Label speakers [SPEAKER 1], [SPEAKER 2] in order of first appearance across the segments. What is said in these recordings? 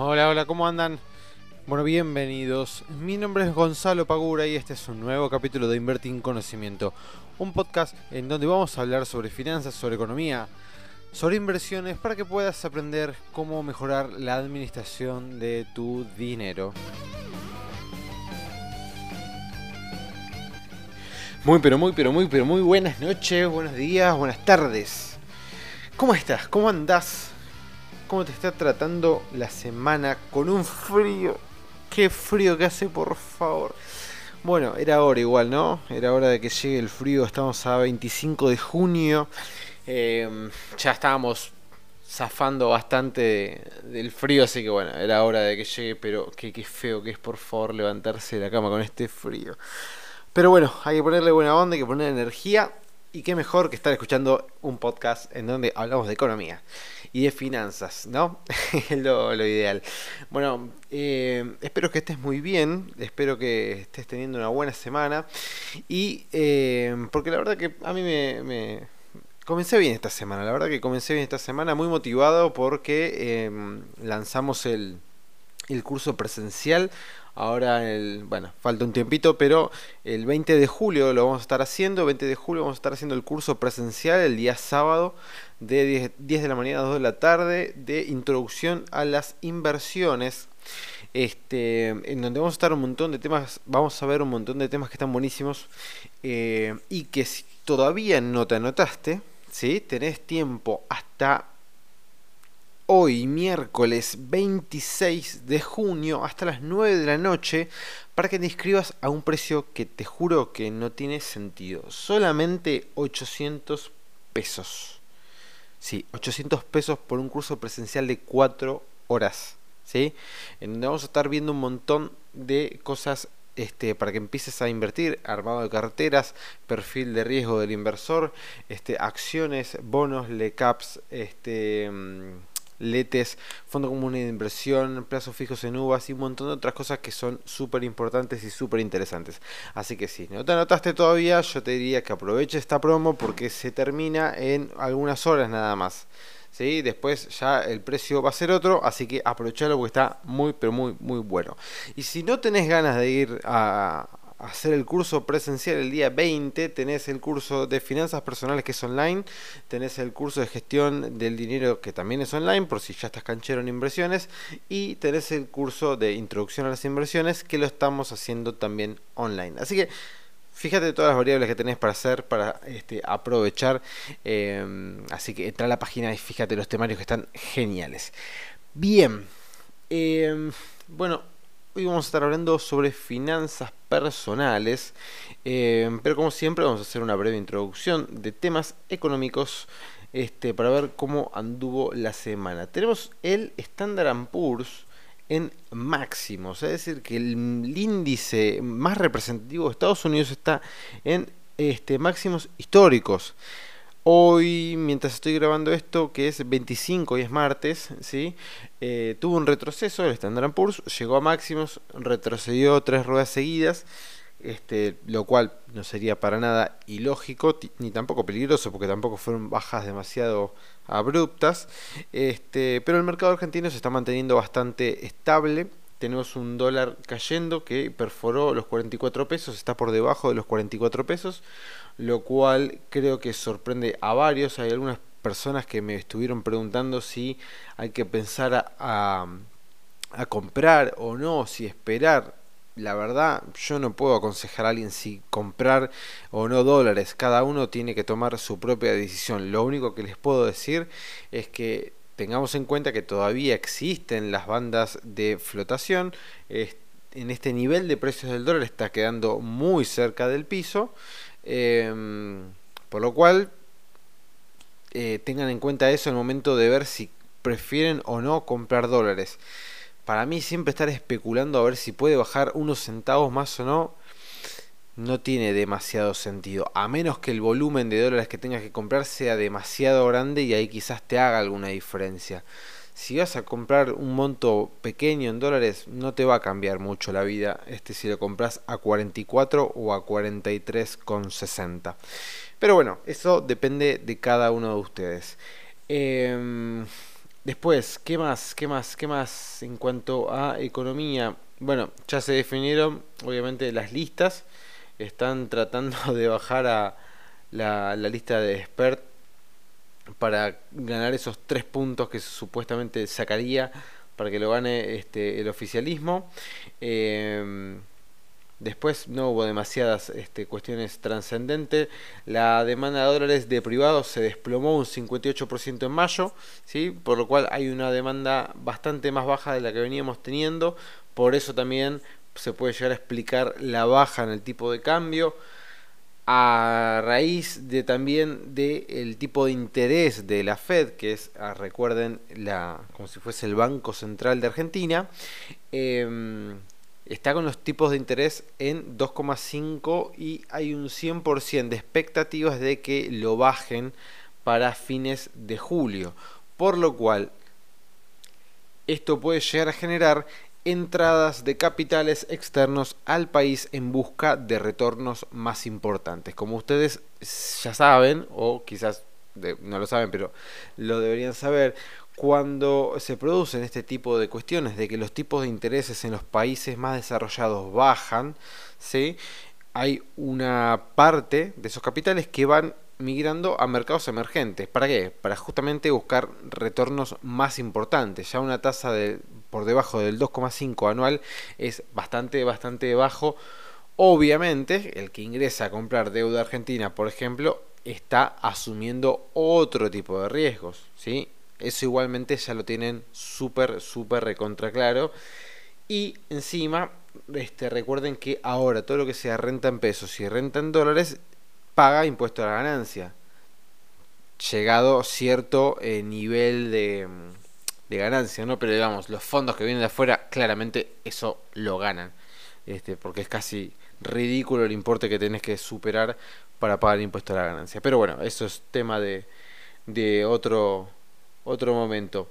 [SPEAKER 1] Hola, hola, ¿cómo andan? Bueno, bienvenidos. Mi nombre es Gonzalo Pagura y este es un nuevo capítulo de Invertir en Conocimiento, un podcast en donde vamos a hablar sobre finanzas, sobre economía, sobre inversiones para que puedas aprender cómo mejorar la administración de tu dinero. Muy, pero muy, pero muy, pero muy buenas noches, buenos días, buenas tardes. ¿Cómo estás? ¿Cómo andás? ¿Cómo te está tratando la semana con un frío? Qué frío que hace, por favor. Bueno, era hora igual, ¿no? Era hora de que llegue el frío. Estamos a 25 de junio. Em, ya estábamos zafando bastante del frío, así que bueno, era hora de que llegue, pero qué, qué feo que es, por favor, levantarse de la cama con este frío. Pero bueno, hay que ponerle buena onda, hay que poner energía. Y qué mejor que estar escuchando un podcast en donde hablamos de economía y de finanzas, ¿no? es lo, ideal. Bueno, eh, espero que estés muy bien, espero que estés teniendo una buena semana. Y eh, porque la verdad que a mí me, Comencé bien esta semana, la verdad que comencé bien esta semana, muy motivado porque em, lanzamos el, el curso presencial Ahora, el, bueno, falta un tiempito, pero el 20 de julio lo vamos a estar haciendo. 20 de julio vamos a estar haciendo el curso presencial el día sábado de 10, de la mañana a 2 de la tarde de introducción a las inversiones. Este, en donde vamos a estar un montón de temas, vamos a ver un montón de temas que están buenísimos eh, y que si todavía no te anotaste, ¿sí? tenés tiempo hasta hoy, miércoles 26 de junio, hasta las 9 de la noche, para que te inscribas a un precio que te juro que no tiene sentido. Solamente 800 pesos. Sí, 800 pesos por un curso presencial de 4 horas. ¿Sí? En donde vamos a estar viendo un montón de cosas este, para que empieces a invertir, armado de carteras, perfil de riesgo del inversor, este, acciones, bonos, lecaps, este, mm, letes, fondo común de inversión, plazos fijos en uvas y un montón de otras cosas que son súper importantes y súper interesantes. Así que si no te anotaste todavía, yo te diría que aproveche esta promo porque se termina en algunas horas nada más. ¿Sí? Después ya el precio va a ser otro, así que aprovechalo porque está muy, pero muy, muy bueno. Y si no tenés ganas de ir a, hacer el curso presencial el día 20, tenés el curso de finanzas personales que es online, tenés el curso de gestión del dinero que también es online, por si ya estás canchero en inversiones, y tenés el curso de introducción a las inversiones que lo estamos haciendo también online. Así que fíjate todas las variables que tenés para hacer, para este, aprovechar. Em, así que entra a la página y fíjate los temarios que están geniales. Bien. Em, bueno, Hoy vamos a estar hablando sobre finanzas personales, eh, pero como siempre vamos a hacer una breve introducción de temas económicos este, para ver cómo anduvo la semana. Tenemos el Standard Poor's en máximos, es decir, que el, índice más representativo de Estados Unidos está en este, máximos históricos. Hoy, mientras estoy grabando esto, que es 25 y es martes, ¿sí? Eh, tuvo un retroceso, el Standard Poor's llegó a máximos, retrocedió tres ruedas seguidas, este, lo cual no sería para nada ilógico ni tampoco peligroso, porque tampoco fueron bajas demasiado abruptas. Este, pero el mercado argentino se está manteniendo bastante estable. Tenemos un dólar cayendo que perforó los 44 pesos, está por debajo de los 44 pesos lo cual creo que sorprende a varios. Hay algunas personas que me estuvieron preguntando si hay que pensar a, comprar o no, si esperar. La verdad, yo no puedo aconsejar a alguien si comprar o no dólares. Cada uno tiene que tomar su propia decisión. Lo único que les puedo decir es que tengamos en cuenta que todavía existen las bandas de flotación. En este nivel de precios del dólar está quedando muy cerca del piso. Em, por lo cual, eh, tengan en cuenta eso el momento de ver si prefieren o no comprar dólares. Para mí siempre estar especulando a ver si puede bajar unos centavos más o no, no tiene demasiado sentido. A menos que el volumen de dólares que tengas que comprar sea demasiado grande y ahí quizás te haga alguna diferencia si vas a comprar un monto pequeño en dólares, no te va a cambiar mucho la vida este si lo compras a 44 o a 43,60. Pero bueno, eso depende de cada uno de ustedes. Em, Después, ¿qué más? ¿Qué más? ¿Qué más en cuanto a economía? Bueno, ya se definieron, obviamente, las listas. Están tratando de bajar a la, la lista de expert para ganar esos tres puntos que supuestamente sacaría para que lo gane este, el oficialismo. Eh, Después no hubo demasiadas este, cuestiones trascendentes. La demanda de dólares de privados se desplomó un 58% en mayo, ¿sí? por lo cual hay una demanda bastante más baja de la que veníamos teniendo. Por eso también se puede llegar a explicar la baja en el tipo de cambio a raíz de también del tipo de interés de la Fed, que es, ah, recuerden, la, como si fuese el Banco Central de Argentina. Eh, está con los tipos de interés en 2,5 y hay un 100% de expectativas de que lo bajen para fines de julio. Por lo cual, esto puede llegar a generar entradas de capitales externos al país en busca de retornos más importantes. Como ustedes ya saben, o quizás no lo saben, pero lo deberían saber, cuando se producen este tipo de cuestiones de que los tipos de intereses en los países más desarrollados bajan, ¿sí? hay una parte de esos capitales que van migrando a mercados emergentes. ¿Para qué? Para justamente buscar retornos más importantes. Ya una tasa de, por debajo del 2,5 anual es bastante, bastante bajo. Obviamente, el que ingresa a comprar deuda argentina, por ejemplo, está asumiendo otro tipo de riesgos, ¿sí? Eso igualmente ya lo tienen súper, súper recontra claro. Y encima, este, recuerden que ahora todo lo que sea renta en pesos y renta en dólares paga impuesto a la ganancia. Llegado cierto eh, nivel de, de, ganancia, ¿no? Pero digamos, los fondos que vienen de afuera, claramente eso lo ganan. Este, porque es casi ridículo el importe que tenés que superar para pagar impuesto a la ganancia. Pero bueno, eso es tema de, de otro otro momento.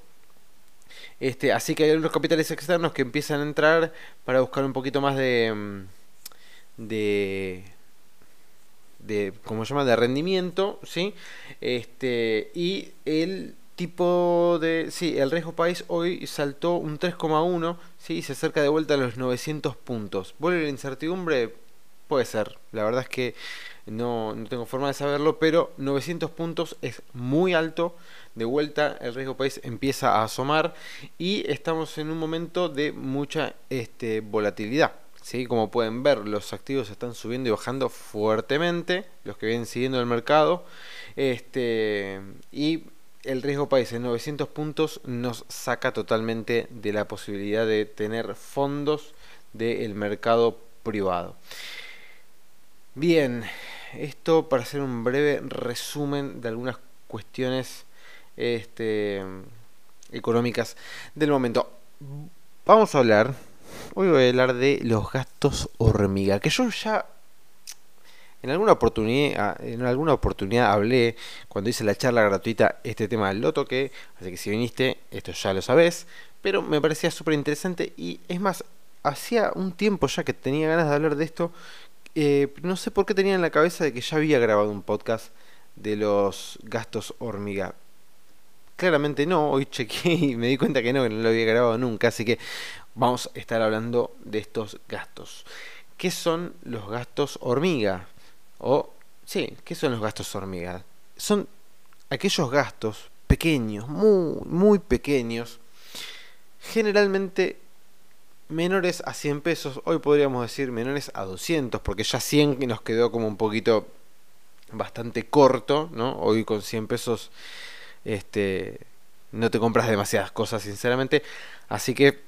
[SPEAKER 1] Este, así que hay algunos capitales externos que empiezan a entrar para buscar un poquito más de mm, de de como se llama de rendimiento, ¿sí? Este, y el tipo de sí, el riesgo país hoy saltó un 3,1, sí, se acerca de vuelta a los 900 puntos. ¿Vuelve la incertidumbre? Puede ser. La verdad es que no, no tengo forma de saberlo, pero 900 puntos es muy alto de vuelta el riesgo país empieza a asomar y estamos en un momento de mucha este, volatilidad. ¿Sí? Como pueden ver, los activos están subiendo y bajando fuertemente, los que vienen siguiendo el mercado. Este, y el riesgo país en 900 puntos nos saca totalmente de la posibilidad de tener fondos del mercado privado. Bien, esto para hacer un breve resumen de algunas cuestiones este, económicas del momento. Vamos a hablar, hoy voy a hablar de los gastos hormiga, que yo ya en alguna oportunidad, en alguna oportunidad hablé cuando hice la charla gratuita este tema del loto que, así que si viniste, esto ya lo sabes, pero me parecía súper interesante y es más, hacía un tiempo ya que tenía ganas de hablar de esto, eh, no sé por qué tenía en la cabeza de que ya había grabado un podcast de los gastos hormiga. Claramente no, hoy chequeé y me di cuenta que no, que no lo había grabado nunca, así que vamos a estar hablando de estos gastos. ¿Qué son los gastos hormiga? O, sí, ¿qué son los gastos hormiga? Son aquellos gastos pequeños, muy, muy pequeños, generalmente menores a 100 pesos, hoy podríamos decir menores a 200, porque ya 100 nos quedó como un poquito bastante corto, ¿no? Hoy con 100 pesos este, no te compras demasiadas cosas, sinceramente. Así que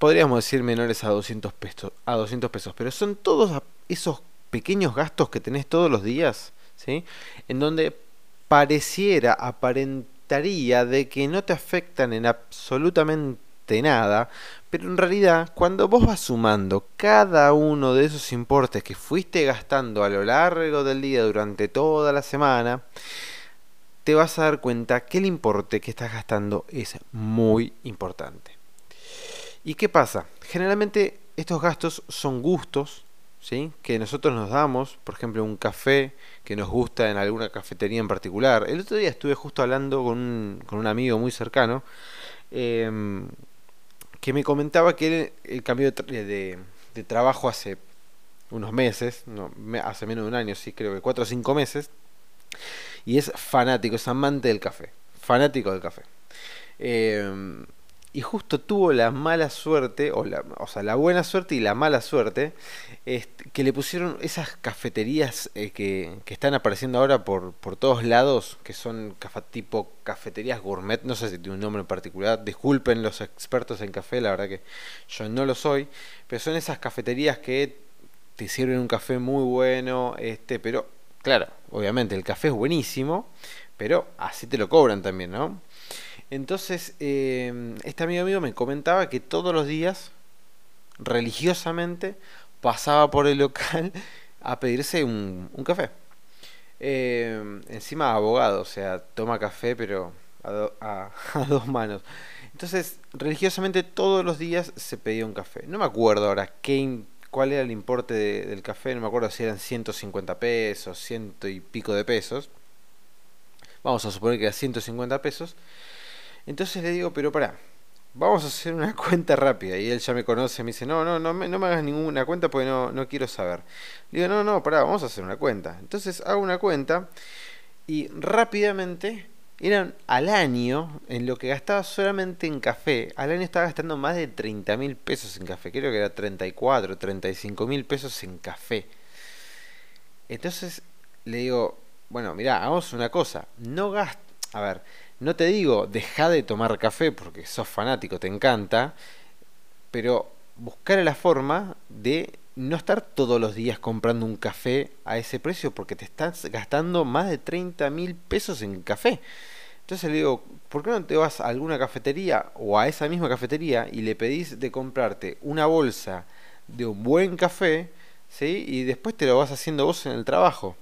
[SPEAKER 1] podríamos decir menores a 200 pesos, a 200 pesos, pero son todos esos pequeños gastos que tenés todos los días, ¿sí? En donde pareciera, aparentaría de que no te afectan en absolutamente nada, pero en realidad cuando vos vas sumando cada uno de esos importes que fuiste gastando a lo largo del día durante toda la semana, te vas a dar cuenta que el importe que estás gastando es muy importante. ¿Y qué pasa? Generalmente estos gastos son gustos, ¿sí? Que nosotros nos damos, por ejemplo, un café que nos gusta en alguna cafetería en particular. El otro día estuve justo hablando con un, con un amigo muy cercano em, que me comentaba que él, cambió de, de, trabajo hace unos meses, no, hace menos de un año, sí, creo que cuatro o cinco meses, y es fanático, es amante del café, fanático del café. Eh, y justo tuvo la mala suerte, o, la, o sea, la buena suerte y la mala suerte, que le pusieron esas cafeterías eh, que, que, están apareciendo ahora por, por todos lados, que son tipo cafeterías gourmet, no sé si tiene un nombre en particular, disculpen los expertos en café, la verdad que yo no lo soy, pero son esas cafeterías que te sirven un café muy bueno, este, pero claro, obviamente el café es buenísimo, pero así te lo cobran también, ¿no? Entonces, eh, este amigo mío me comentaba que todos los días, religiosamente, pasaba por el local a pedirse un, café. Eh, encima abogado, o sea, toma café, pero a, dos manos. Entonces, religiosamente todos los días se pedía un café. No me acuerdo ahora qué, cuál era el importe del café, no me acuerdo si eran 150 pesos, ciento y pico de pesos. Vamos a suponer que era 150 pesos. Entonces le digo, pero pará, vamos a hacer una cuenta rápida. Y él ya me conoce, me dice, no, no, no me, no me hagas ninguna cuenta porque no, no quiero saber. Le digo, no, no, pará, vamos a hacer una cuenta. Entonces hago una cuenta y rápidamente eran al año, en lo que gastaba solamente en café, al año estaba gastando más de 30 mil pesos en café. Creo que era 34, 35 mil pesos en café. Entonces le digo, bueno, mira, hagamos una cosa. No gasto, a ver, no te digo, deja de tomar café porque sos fanático, te encanta, pero buscar la forma de no estar todos los días comprando un café a ese precio porque te estás gastando más de 30 mil pesos en café. Entonces le digo, ¿por qué no te vas a alguna cafetería o a esa misma cafetería y le pedís de comprarte una bolsa de un buen café, ¿sí? Y después te lo vas haciendo vos en el trabajo.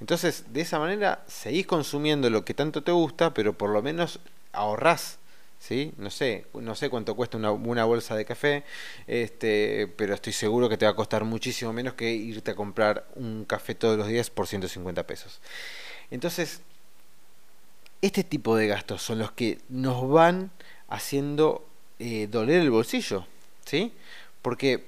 [SPEAKER 1] Entonces, de esa manera seguís consumiendo lo que tanto te gusta, pero por lo menos ahorrás. ¿Sí? No sé, no sé cuánto cuesta una, una, bolsa de café, este, pero estoy seguro que te va a costar muchísimo menos que irte a comprar un café todos los días por 150 pesos. Entonces, este tipo de gastos son los que nos van haciendo eh, doler el bolsillo, ¿sí? Porque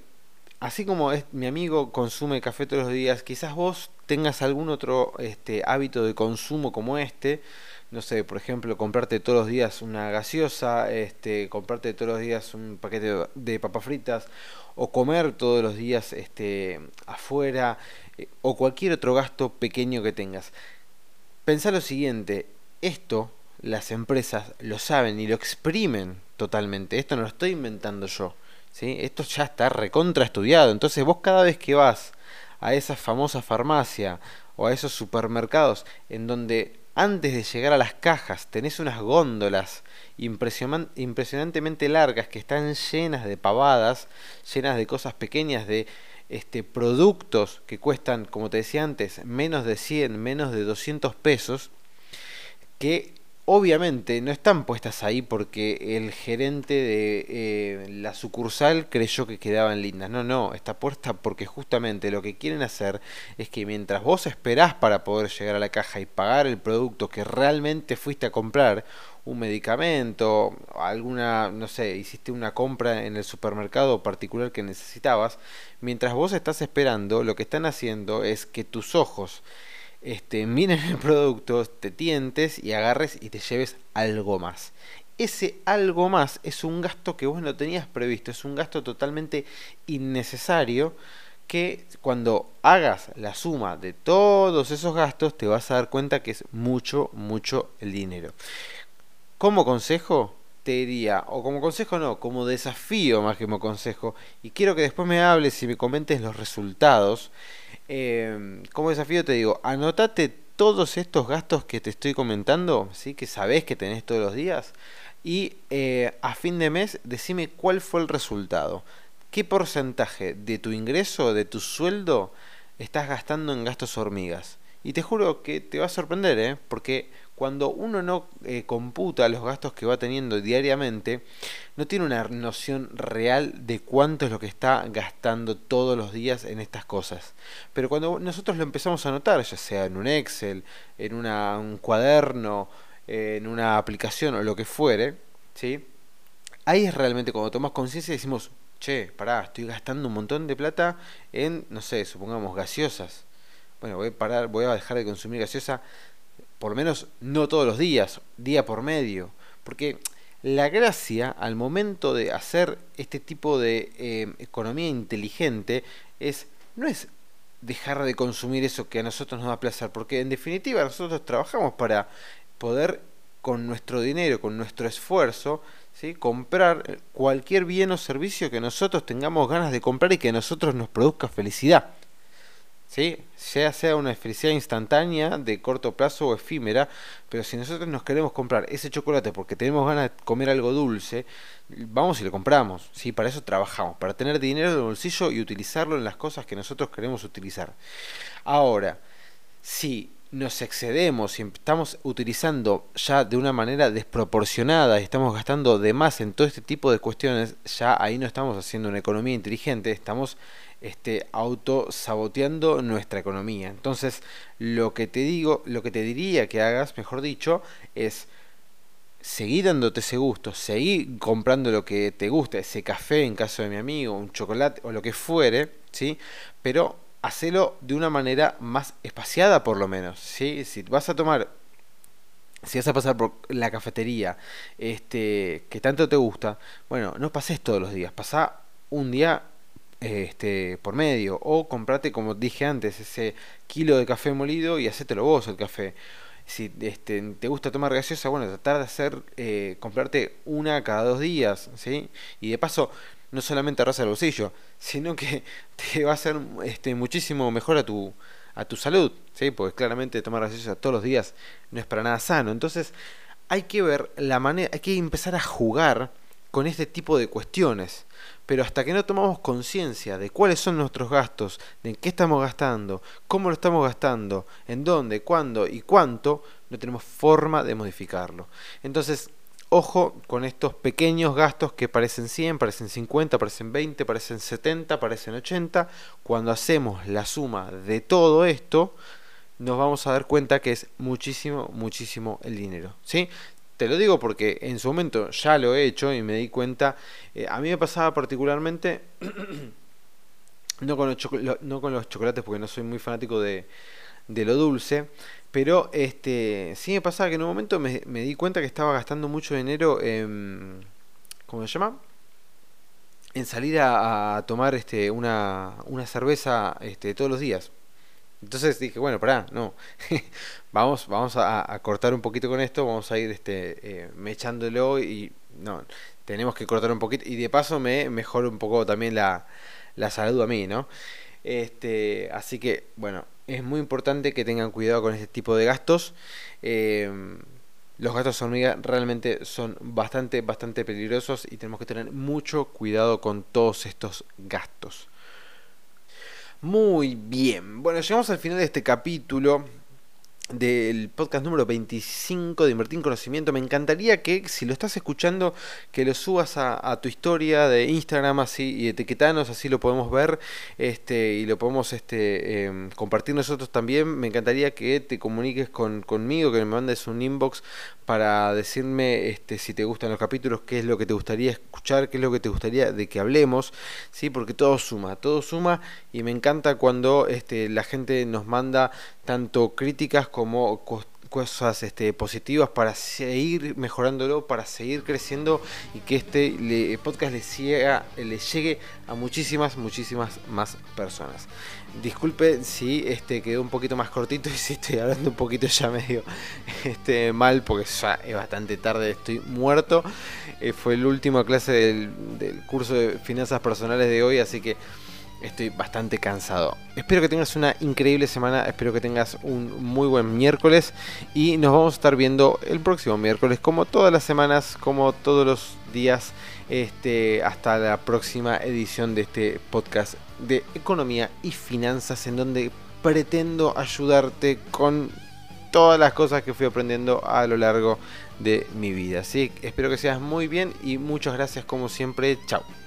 [SPEAKER 1] así como es, mi amigo consume café todos los días, quizás vos tengas algún otro este, hábito de consumo como este, no sé, por ejemplo, comprarte todos los días una gaseosa, este, comprarte todos los días un paquete de papas fritas, o comer todos los días este, afuera, eh, o cualquier otro gasto pequeño que tengas. Pensá lo siguiente, esto las empresas lo saben y lo exprimen totalmente, esto no lo estoy inventando yo. ¿Sí? Esto ya está recontra estudiado. Entonces vos cada vez que vas a esa famosa farmacia o a esos supermercados en donde antes de llegar a las cajas tenés unas góndolas impresionantemente largas que están llenas de pavadas, llenas de cosas pequeñas, de este, productos que cuestan, como te decía antes, menos de 100, menos de 200 pesos, que obviamente no están puestas ahí porque el gerente de eh, la sucursal creyó que quedaban lindas. No, no, está puesta porque justamente lo que quieren hacer es que mientras vos esperás para poder llegar a la caja y pagar el producto que realmente fuiste a comprar, un medicamento, alguna, no sé, hiciste una compra en el supermercado particular que necesitabas, mientras vos estás esperando, lo que están haciendo es que tus ojos este, miren el producto, te tientes y agarres y te lleves algo más. Ese algo más es un gasto que vos no tenías previsto, es un gasto totalmente innecesario que cuando hagas la suma de todos esos gastos te vas a dar cuenta que es mucho, mucho el dinero. Como consejo, te diría, o como consejo no, como desafío más que como consejo, y quiero que después me hables y me comentes los resultados, eh, como desafío te digo, anotate todos estos gastos que te estoy comentando, ¿sí? que sabes que tenés todos los días, y eh, a fin de mes decime cuál fue el resultado. ¿Qué porcentaje de tu ingreso, de tu sueldo, estás gastando en gastos hormigas? Y te juro que te va a sorprender, ¿eh? porque cuando uno no eh, computa los gastos que va teniendo diariamente, no tiene una noción real de cuánto es lo que está gastando todos los días en estas cosas. Pero cuando nosotros lo empezamos a notar, ya sea en un Excel, en un cuaderno, en una aplicación o lo que fuere, ¿sí? ahí es realmente cuando tomamos conciencia y decimos, che, pará, estoy gastando un montón de plata en, no sé, supongamos gaseosas. Bueno, voy a parar, voy a dejar de consumir gaseosa, por lo menos no todos los días, día por medio. Porque la gracia al momento de hacer este tipo de eh, economía inteligente es no es dejar de consumir eso que a nosotros nos da placer, porque en definitiva nosotros trabajamos para poder con nuestro dinero, con nuestro esfuerzo, ¿sí? comprar cualquier bien o servicio que nosotros tengamos ganas de comprar y que a nosotros nos produzca felicidad. ¿Sí? sea sea una felicidad instantánea, de corto plazo o efímera, pero si nosotros nos queremos comprar ese chocolate porque tenemos ganas de comer algo dulce, vamos y lo compramos, ¿sí? para eso trabajamos, para tener dinero en el bolsillo y utilizarlo en las cosas que nosotros queremos utilizar. Ahora, si nos excedemos y estamos utilizando ya de una manera desproporcionada y estamos gastando de más en todo este tipo de cuestiones, ya ahí no estamos haciendo una economía inteligente, estamos este, auto saboteando nuestra economía. Entonces, lo que te digo, lo que te diría que hagas, mejor dicho, es seguir dándote ese gusto, seguir comprando lo que te gusta, ese café en caso de mi amigo, un chocolate o lo que fuere, ¿sí? Pero hacelo de una manera más espaciada por lo menos, ¿sí? Si vas a tomar si vas a pasar por la cafetería este que tanto te gusta, bueno, no pases todos los días, pasa un día este, por medio. O comprate, como dije antes, ese kilo de café molido y hacételo vos el café. Si este, te gusta tomar gaseosa, bueno, tratar de hacer, eh, comprarte una cada dos días, ¿sí? Y de paso, no solamente arrasa el bolsillo, sino que te va a hacer este, muchísimo mejor a tu, a tu salud, ¿sí? Porque claramente tomar gaseosa todos los días no es para nada sano. Entonces, hay que ver la manera, hay que empezar a jugar con este tipo de cuestiones. Pero hasta que no tomamos conciencia de cuáles son nuestros gastos, de en qué estamos gastando, cómo lo estamos gastando, en dónde, cuándo y cuánto, no tenemos forma de modificarlo. Entonces, ojo con estos pequeños gastos que parecen 100, parecen 50, parecen 20, parecen 70, parecen 80. Cuando hacemos la suma de todo esto, nos vamos a dar cuenta que es muchísimo, muchísimo el dinero. ¿sí? Te lo digo porque en su momento ya lo he hecho y me di cuenta. Eh, a mí me pasaba particularmente, no, con los no con los chocolates porque no soy muy fanático de, lo dulce, pero este sí me pasaba que en un momento me, di cuenta que estaba gastando mucho dinero en... ¿Cómo se llama? En salir a, a tomar este, una, una cerveza este, todos los días. Entonces dije, bueno, pará, no. vamos vamos a, cortar un poquito con esto, vamos a ir este, eh, mechándolo y no, tenemos que cortar un poquito. Y de paso me mejora un poco también la, la salud a mí, ¿no? Este, así que, bueno, es muy importante que tengan cuidado con este tipo de gastos. Eh, los gastos hormiga realmente son bastante, bastante peligrosos y tenemos que tener mucho cuidado con todos estos gastos. Muy bien, bueno, llegamos al final de este capítulo del podcast número 25 de Invertir en Conocimiento. Me encantaría que si lo estás escuchando, que lo subas a, tu historia de Instagram así y etiquetanos, así lo podemos ver este, y lo podemos este, em, compartir nosotros también. Me encantaría que te comuniques con, conmigo, que me mandes un inbox para decirme este, si te gustan los capítulos, qué es lo que te gustaría escuchar, qué es lo que te gustaría de que hablemos, ¿sí? porque todo suma, todo suma y me encanta cuando este, la gente nos manda tanto críticas como cosas este, positivas para seguir mejorándolo, para seguir creciendo y que este podcast le, le llegue a muchísimas, muchísimas más personas. Disculpe si este quedó un poquito más cortito y si estoy hablando un poquito ya medio este, mal porque ya es bastante tarde, estoy muerto. Eh, fue el último clase del curso de finanzas personales de hoy, así que estoy bastante cansado. Espero que tengas una increíble semana, espero que tengas un muy buen miércoles y nos vamos a estar viendo el próximo miércoles como todas las semanas, como todos los días, este, hasta la próxima edición de este podcast de economía y finanzas en donde pretendo ayudarte con todas las cosas que fui aprendiendo a lo largo de mi vida. Así espero que seas muy bien y muchas gracias como siempre. Chao.